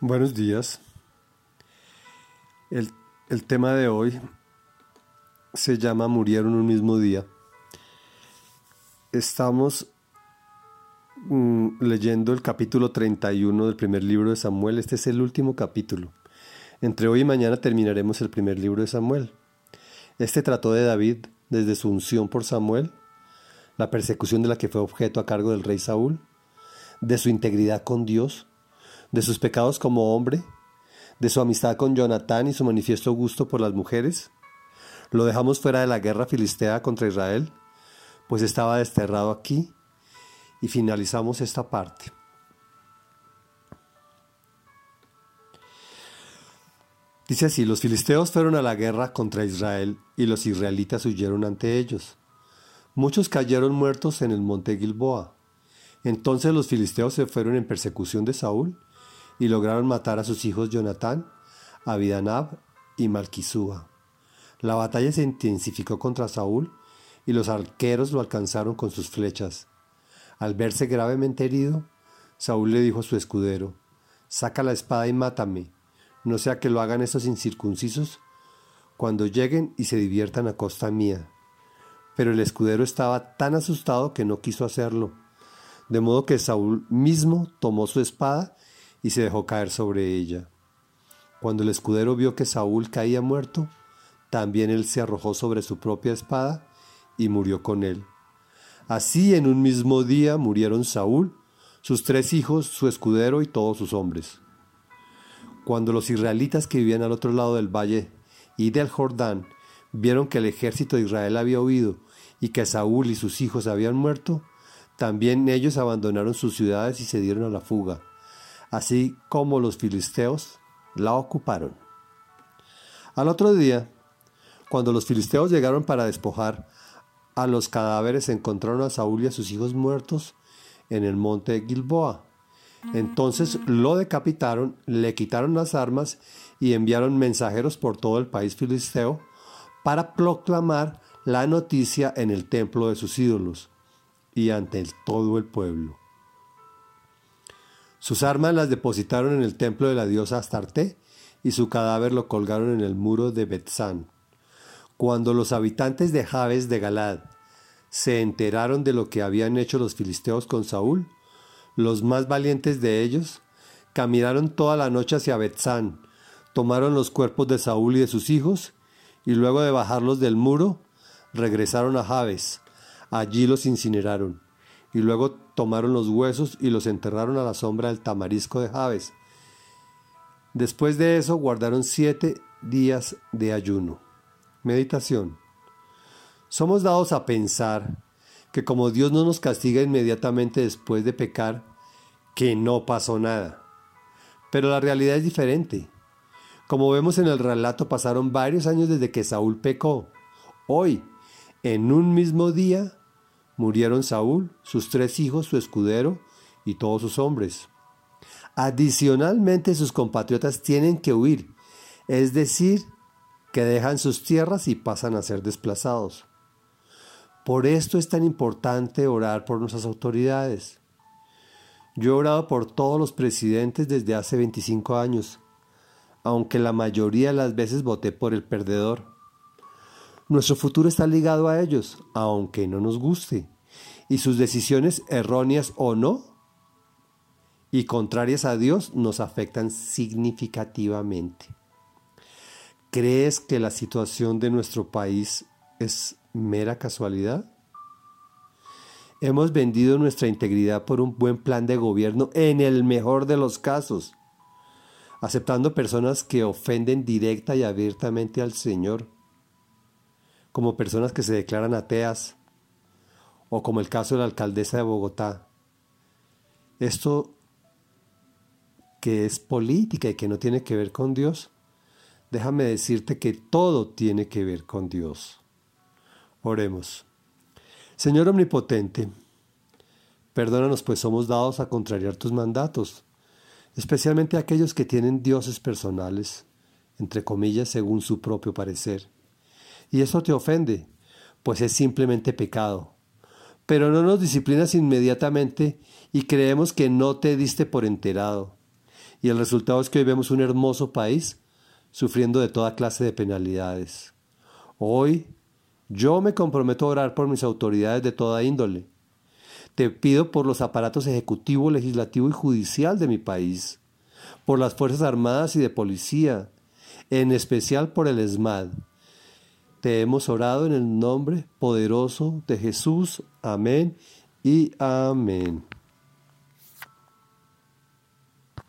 Buenos días. El, el, tema de hoy se llama Murieron un mismo día. Estamos mm, leyendo el capítulo 31 del primer libro de Samuel. Este es el último capítulo. Entre hoy y mañana terminaremos el primer libro de Samuel. Este trató de David desde su unción por Samuel, la persecución de la que fue objeto a cargo del rey Saúl, de su integridad con Dios, de sus pecados como hombre, de su amistad con Jonatán y su manifiesto gusto por las mujeres? ¿Lo dejamos fuera de la guerra filistea contra Israel? Pues estaba desterrado aquí y finalizamos esta parte. Dice así, los filisteos fueron a la guerra contra Israel y los israelitas huyeron ante ellos. Muchos cayeron muertos en el monte Gilboa. Entonces los filisteos se fueron en persecución de Saúl y lograron matar a sus hijos Jonatán, Abidanab y Malquisúa. La batalla se intensificó contra Saúl y los arqueros lo alcanzaron con sus flechas. Al verse gravemente herido, Saúl le dijo a su escudero, Saca la espada y mátame, no sea que lo hagan estos incircuncisos cuando lleguen y se diviertan a costa mía. Pero el escudero estaba tan asustado que no quiso hacerlo, de modo que Saúl mismo tomó su espada y se dejó caer sobre ella. Cuando el escudero vio que Saúl caía muerto, también él se arrojó sobre su propia espada y murió con él. Así en un mismo día murieron Saúl, sus tres hijos, su escudero y todos sus hombres. Cuando los israelitas que vivían al otro lado del valle y del Jordán vieron que el ejército de Israel había huido y que Saúl y sus hijos habían muerto, también ellos abandonaron sus ciudades y se dieron a la fuga así como los filisteos la ocuparon. Al otro día, cuando los filisteos llegaron para despojar a los cadáveres, encontraron a Saúl y a sus hijos muertos en el monte de Gilboa. Entonces lo decapitaron, le quitaron las armas y enviaron mensajeros por todo el país filisteo para proclamar la noticia en el templo de sus ídolos y ante todo el pueblo. Sus armas las depositaron en el templo de la diosa Astarte y su cadáver lo colgaron en el muro de Betzán. Cuando los habitantes de Jabes de Galad se enteraron de lo que habían hecho los filisteos con Saúl, los más valientes de ellos caminaron toda la noche hacia Betzán, tomaron los cuerpos de Saúl y de sus hijos, y luego de bajarlos del muro, regresaron a Jabes. Allí los incineraron y luego tomaron los huesos y los enterraron a la sombra del tamarisco de Jabes. Después de eso guardaron siete días de ayuno. Meditación. Somos dados a pensar que como Dios no nos castiga inmediatamente después de pecar, que no pasó nada. Pero la realidad es diferente. Como vemos en el relato, pasaron varios años desde que Saúl pecó. Hoy, en un mismo día, murieron Saúl, sus tres hijos, su escudero y todos sus hombres. Adicionalmente sus compatriotas tienen que huir, es decir, que dejan sus tierras y pasan a ser desplazados. Por esto es tan importante orar por nuestras autoridades. Yo he orado por todos los presidentes desde hace 25 años, aunque la mayoría de las veces voté por el perdedor. Nuestro futuro está ligado a ellos, aunque no nos guste, y sus decisiones erróneas o no, y contrarias a Dios, nos afectan significativamente. ¿Crees que la situación de nuestro país es mera casualidad? Hemos vendido nuestra integridad por un buen plan de gobierno en el mejor de los casos, aceptando personas que ofenden directa y abiertamente al Señor como personas que se declaran ateas, o como el caso de la alcaldesa de Bogotá. Esto que es política y que no tiene que ver con Dios, déjame decirte que todo tiene que ver con Dios. Oremos. Señor Omnipotente, perdónanos pues somos dados a contrariar tus mandatos, especialmente aquellos que tienen dioses personales, entre comillas, según su propio parecer y eso te ofende, pues es simplemente pecado. Pero no nos disciplinas inmediatamente y creemos que no te diste por enterado. Y el resultado es que hoy vemos un hermoso país sufriendo de toda clase de penalidades. Hoy yo me comprometo a orar por mis autoridades de toda índole. Te pido por los aparatos ejecutivo, legislativo y judicial de mi país, por las Fuerzas Armadas y de Policía, en especial por el ESMAD. Te hemos orado en el nombre poderoso de Jesús. Amén y amén.